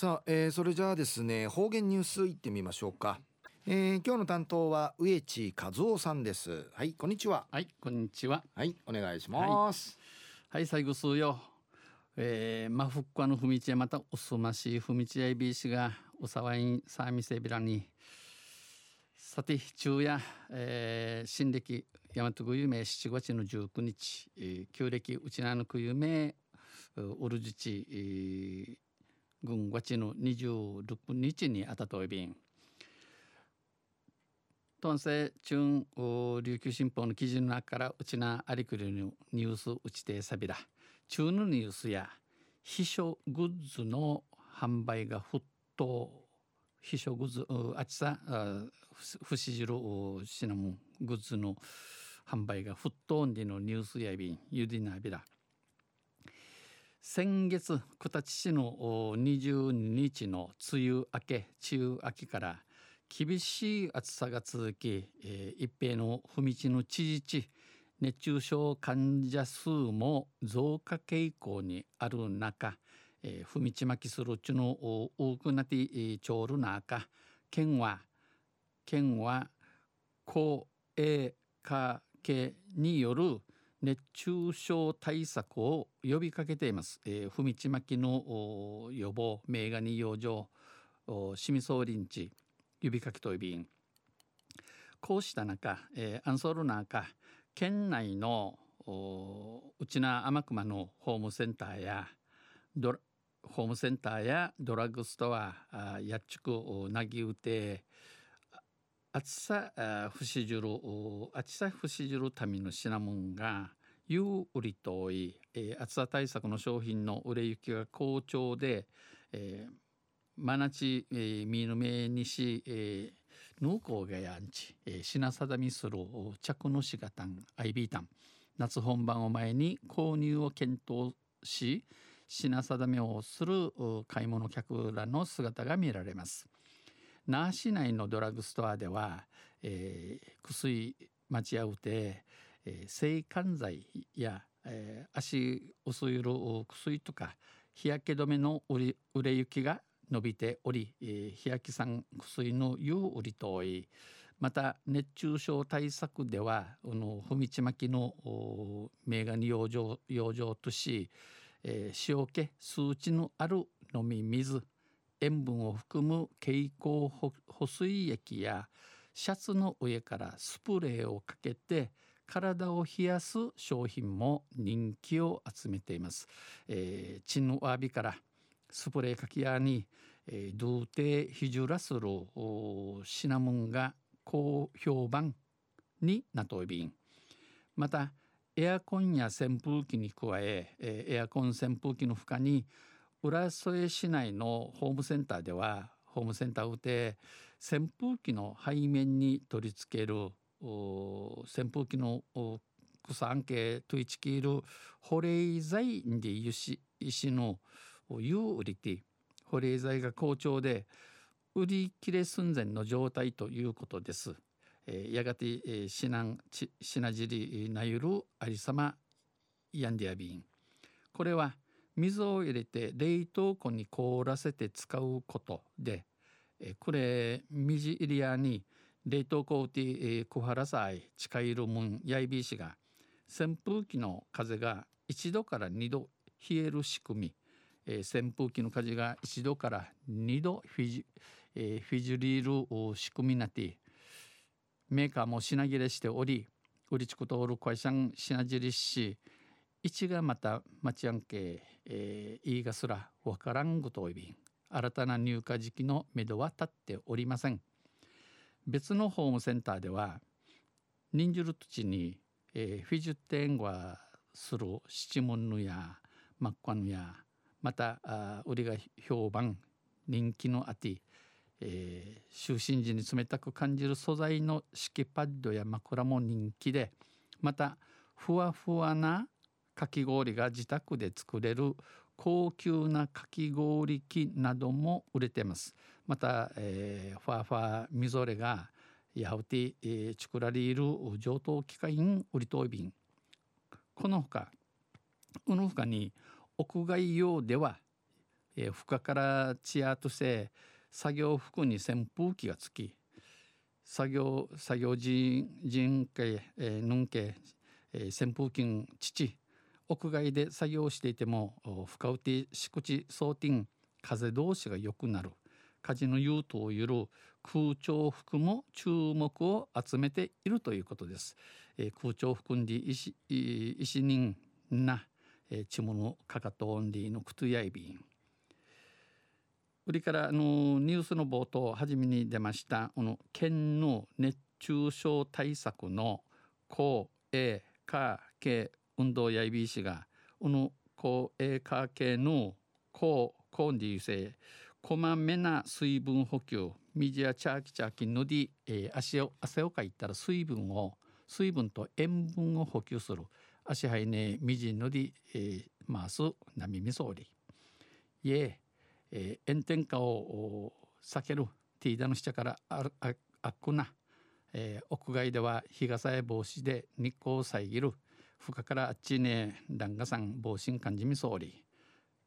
さあ、えー、それじゃあですね方言ニュースいってみましょうか、えー、今日の担当は植地和夫さんです。はいこんにちは。はいこんにちは。はいお願いします。はい、はい、最後数よ。えー、まふっこのふみちやまたおすましいふみちやいびしがおさわいんさみせびらに。さて昼夜、えー、新暦大和ぐゆめ7月の19日、えー、旧暦うちなのくゆめうるじち、えー、軍月の26日にあたといびんトンセチュン琉球新報の記事の中からうちなありくりのニュースうちてさびら中のニュースや秘書グッズの販売が沸騰。秘書グッズあちさ不死汁シナモングッズの販売が沸騰んでのニュースやびんゆでなびら先月九立市の22日の梅雨明け梅雨明けから厳しい暑さが続き、えー、一平の踏地の知事地熱中症患者数も増加傾向にある中、えー、踏地巻きするうちの多くなってちょうる中県は県は公営化系による熱中症対策を呼びかけています。えー、踏地巻きの予防、名画に養生、しみそうりんち、呼びかけといびん。こうした中、えー、アンソール中、県内のうちな天熊のホームセンターやドラホームセンターやドラッグストア、やっちくなぎうて、暑さ不死汁暑さ不死汁ための品物がいう売りとい、えー、暑さ対策の商品の売れ行きが好調で、えー、真夏、えー、見ぬめにし、えー、農耕がやんち、えー、品定みする着のしがたん IB タン夏本番を前に購入を検討し品定めをする買い物客らの姿が見られます。那覇市内のドラッグストアでは、えー、薬待ち合うて、えー、性感剤や、えー、足薄いる薬とか日焼け止めの売り売れ行きが伸びており、えー、日焼け酸薬の有売りといまた熱中症対策ではこの踏みちまきの名画に養生養生とし、えー、塩気数値のある飲み水塩分を含む蛍光補水液やシャツの上からスプレーをかけて体を冷やす商品も人気を集めています。えー、チンワビからスプレーかきやに、えー、ドゥーテヒジュラスルシナモンが高評判になといびん。またエアコンや扇風機に加ええー、エアコン扇風機の他に浦添市内のホームセンターではホームセンターをて扇風機の背面に取り付ける扇風機の草案系といちきる保冷剤で石石の湯売りて保冷剤が好調で売り切れ寸前の状態ということです。えー、やがて、えー、しなんち品尻なゆるありさまヤンディアビンこれは水を入れて冷凍庫に凍らせて使うことで、これ水入り屋に冷凍庫で、え小原祭近いるもんやいびしが扇風機の風が1度から2度冷える仕組み、えー、扇風機の風が1度から2度フィジ,、えー、フィジリール仕組みなってメーカーも品切れしており売りちくとおる会社ん品尻し一がまた町やんけ、えー、言いがすらわからんごといびん新たな入荷時期のめどは立っておりません。別のホームセンターでは人数土地に、えー、フィジュテンはする七門のやマッカヌやまたあ売りが評判人気のあて、えー、就寝時に冷たく感じる素材の敷きパッドや枕も人気でまたふわふわなかき氷が自宅で作れる高級なかき氷機なども売れてます。また、えー、ファーファーみぞれがやうて、えー、作られる上等機械に売りといびん。このほかこのほかに屋外用では、えー、負からチアとせ作業服に扇風機がつき作業作業人人家、えー、ぬんけ、えー、扇風機父屋外で作業していても深打て敷地装填風通しが良くなる火事の優等をゆる空調服も注目を集めているということです。えー、空調服に石石人な、えー、ちものかかとんでのくとやいびん。売りからあのニュースの冒頭初めに出ましたこの県の熱中症対策の公営か系運動やいびいしがこの公営か系の公公にゆせこまめな水分補給水やチャーキチャーキので、えー、足を汗をかいたら水分を水分と塩分を補給する足はいね水ので、えー、回す波みみそりいええー、炎天下を避けるティーダの下からあああっくな、えー、屋外では日傘や帽子で日光を遮る負荷からあっちね弾丸さん防振感じみそうり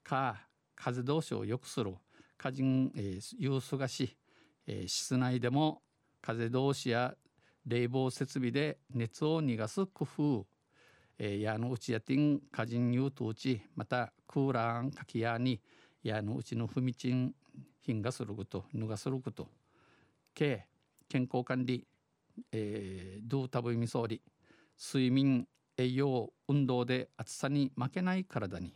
か風通しを良くする家人、えー、ユースがし、えー、室内でも風通しや冷房設備で熱を逃がす工夫、えー、矢のうちやてん家人ユートうちまたクーラーかきやにやのうちの踏みちん品がすることぬがすること。け健康管理、えー、ドゥータブミソーリ睡眠栄養運動で暑さに負けない体に、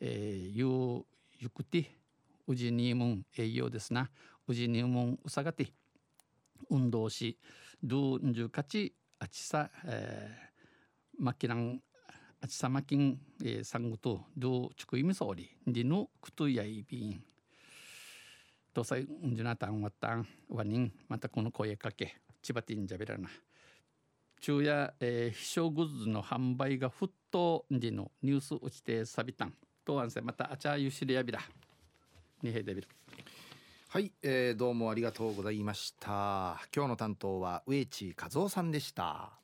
えー、ゆゆくてうじにむん栄養ですな。うじにむんうさがて運動しドゥンジュカチあちさ、えー、マキランあちさまきん、えー、さんぐとどうちくいみそうりりのくとやいびん。とさいうんじなたんわったんわにんまたこの声かけちばてんじゃべらな。昼夜、えー、秘書グッズの販売が沸騰時のニュース落ちてさびたんとあんせまたあちゃゆしりやびらにへでびるはい、えー、どうもありがとうございました。今日の担当は植地和夫さんでした。